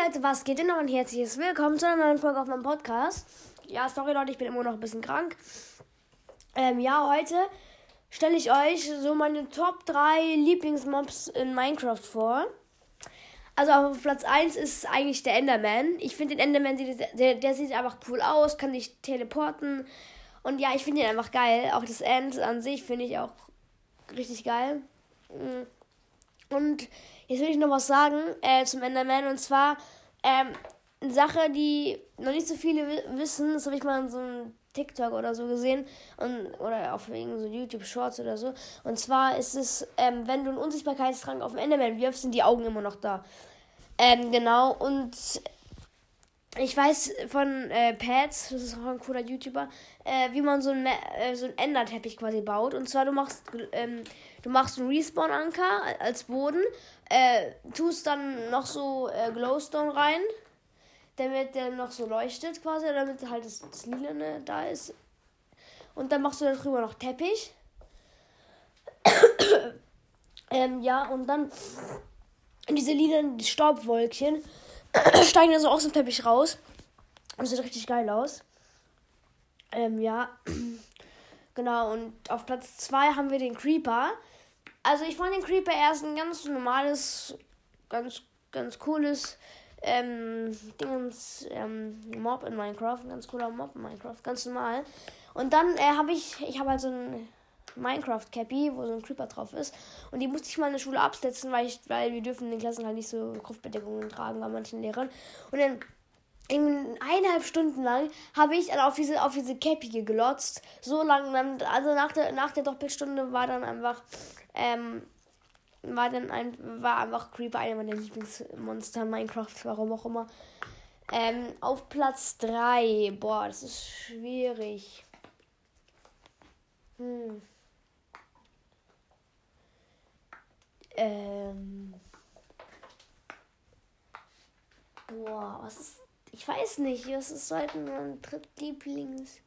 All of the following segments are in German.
Was geht denn noch ein herzliches Willkommen zu einer neuen Folge auf meinem Podcast. Ja, sorry Leute, ich bin immer noch ein bisschen krank. Ähm, ja, heute stelle ich euch so meine Top 3 Lieblingsmobs in Minecraft vor. Also auf Platz 1 ist eigentlich der Enderman. Ich finde den Enderman, der, der sieht einfach cool aus, kann sich teleporten. Und ja, ich finde ihn einfach geil. Auch das End an sich finde ich auch richtig geil. Mm. Und jetzt will ich noch was sagen äh, zum Enderman. Und zwar ähm, eine Sache, die noch nicht so viele wissen. Das habe ich mal in so einem TikTok oder so gesehen. Und, oder auf so YouTube Shorts oder so. Und zwar ist es, ähm, wenn du einen Unsichtbarkeitstrank auf den Enderman wirfst, sind die Augen immer noch da. Ähm, genau. Und ich weiß von äh, Pads, das ist auch ein cooler YouTuber, äh, wie man so ein, äh, so Enderteppich quasi baut. Und zwar, du machst, ähm, du machst einen Respawn-Anker als Boden, äh, tust dann noch so äh, Glowstone rein, damit der noch so leuchtet quasi, damit halt das, das Lilane da ist. Und dann machst du darüber noch Teppich. ähm, ja, und dann diese lilanen Staubwolkchen steigen dann so aus dem Teppich raus. Und sieht richtig geil aus. Ähm, ja. genau, und auf Platz 2 haben wir den Creeper. Also ich fand den Creeper erst ein ganz normales, ganz, ganz cooles ähm, Dingens, ähm, Mob in Minecraft. Ein ganz cooler Mob in Minecraft, ganz normal. Und dann äh, habe ich, ich habe halt so ein Minecraft Cappy, wo so ein Creeper drauf ist. Und die musste ich mal in der Schule absetzen, weil, ich, weil wir dürfen in den Klassen halt nicht so Kopfbedeckungen tragen bei manchen Lehrern. Und dann in eineinhalb Stunden lang habe ich dann auf diese, auf diese Cappy geglotzt. So lange dann, also nach der, nach der Doppelstunde war dann einfach, ähm, war dann ein, war einfach Creeper einer meiner Lieblingsmonster in Minecraft, warum auch immer. Ähm, auf Platz 3, boah, das ist schwierig. Hm. Ähm. Boah, was ist. Ich weiß nicht, was ist halt mein drittlieblings?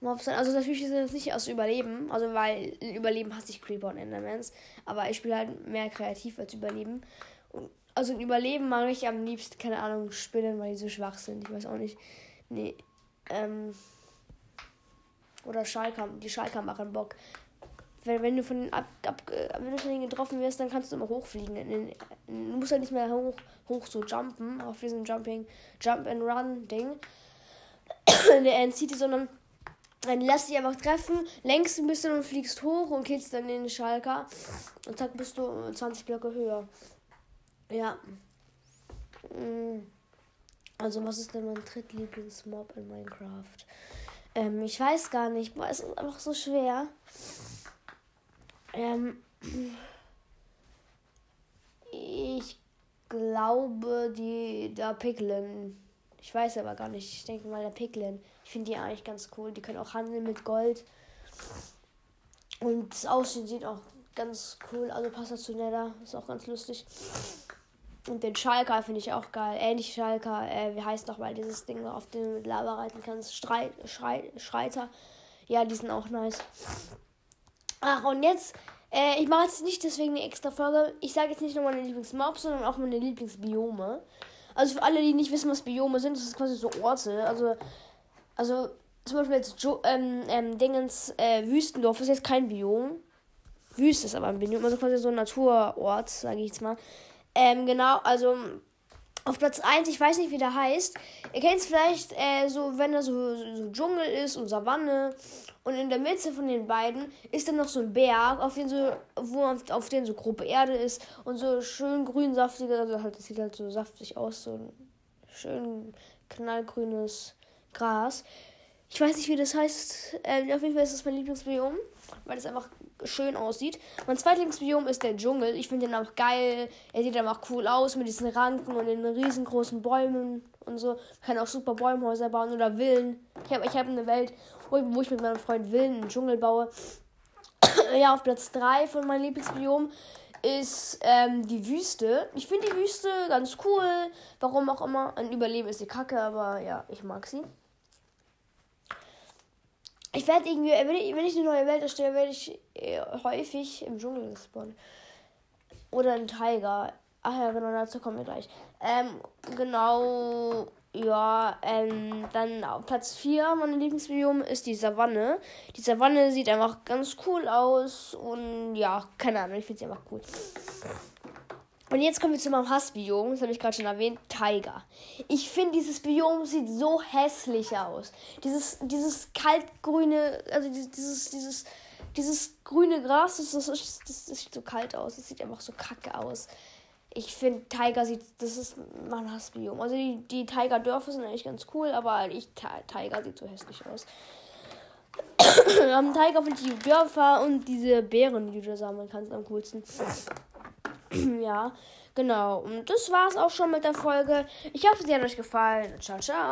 Also natürlich sind es nicht aus Überleben, also weil Überleben hasse ich Creeper und Endermans, aber ich spiele halt mehr kreativ als Überleben. Und also Überleben mag ich am liebsten, keine Ahnung, Spinnen, weil die so schwach sind. Ich weiß auch nicht. Nee. Ähm. Oder Schalker, die Schalker machen Bock wenn, wenn du von den ab, ab, wenn getroffen wirst, dann kannst du immer hochfliegen. In, in, du musst halt nicht mehr hoch, hoch so jumpen auf diesem Jumping, Jump and Run Ding in der End-City, sondern dann lässt dich einfach treffen, längst ein bisschen und fliegst hoch und killst dann den Schalker. Und zack, bist du 20 Blöcke höher. Ja. Mm. Also, was ist denn mein drittlieblingsmob in Minecraft? Ähm, ich weiß gar nicht. Boah, es ist einfach so schwer. Ähm, ich glaube, die der Piglin. Ich weiß aber gar nicht. Ich denke mal, der Piglin. Ich finde die eigentlich ganz cool. Die können auch handeln mit Gold. Und das Aussehen sieht auch ganz cool. Also passt dazu Nether. Ist auch ganz lustig. Und den Schalker finde ich auch geil. Ähnlich Schalker. Äh, wie heißt nochmal dieses Ding, auf dem du mit Lava reiten kannst? Streit, Schrei, Schreiter. Ja, die sind auch nice. Ach, und jetzt, äh, ich mache jetzt nicht deswegen eine extra Folge. Ich sage jetzt nicht nur meine Lieblingsmobs, sondern auch meine Lieblingsbiome. Also für alle, die nicht wissen, was Biome sind, das ist quasi so Orte. Also, also zum Beispiel jetzt jo ähm, ähm, Dingens äh, Wüstendorf ist jetzt kein Biom. Wüste ist aber ein Biom, also quasi so ein Naturort, sage ich jetzt mal. Ähm, genau, also auf Platz 1, ich weiß nicht, wie der heißt. Ihr kennt es vielleicht äh, so, wenn da so, so Dschungel ist und Savanne und in der Mitte von den beiden ist dann noch so ein Berg, auf den so, wo auf, auf den so grobe Erde ist und so schön grün saftige, also halt, das sieht halt so saftig aus, so ein schön knallgrünes Gras. Ich weiß nicht, wie das heißt. Äh, auf jeden Fall ist das mein Lieblingsbiom, weil es einfach schön aussieht. Mein zweitlieblingsbiom ist der Dschungel. Ich finde den auch geil. Er sieht einfach cool aus mit diesen Ranken und den riesengroßen Bäumen und so. Man kann auch super Bäumhäuser bauen oder Villen. Ich habe ich hab eine Welt, wo, wo ich mit meinem Freund Villen einen Dschungel baue. ja, auf Platz 3 von meinem Lieblingsbiom ist ähm, die Wüste. Ich finde die Wüste ganz cool. Warum auch immer. Ein Überleben ist die Kacke, aber ja, ich mag sie. Ich werde irgendwie, wenn ich, wenn ich eine neue Welt erstelle, werde ich häufig im Dschungel gespawnt. Oder ein Tiger. Ach ja, genau, dazu kommen wir gleich. Ähm, genau, ja, ähm, dann auf Platz 4, mein Lieblingsbiom, ist die Savanne. Die Savanne sieht einfach ganz cool aus und ja, keine Ahnung, ich finde sie einfach cool. Und jetzt kommen wir zu meinem Hassbiom, das habe ich gerade schon erwähnt, Tiger. Ich finde, dieses Biom sieht so hässlich aus. Dieses, dieses kaltgrüne, also dieses, dieses, dieses grüne Gras, das, das, das, das sieht so kalt aus. Das sieht einfach so kacke aus ich finde, Tiger sieht, das ist mein Hassbiom. Also die, die Tiger-Dörfer sind eigentlich ganz cool, aber ich, Tiger sieht so hässlich aus. Am Tiger finde ich die Dörfer und diese Bären, die du sammeln kannst, am coolsten. ja, genau. Und das war's auch schon mit der Folge. Ich hoffe, sie hat euch gefallen. Ciao, ciao.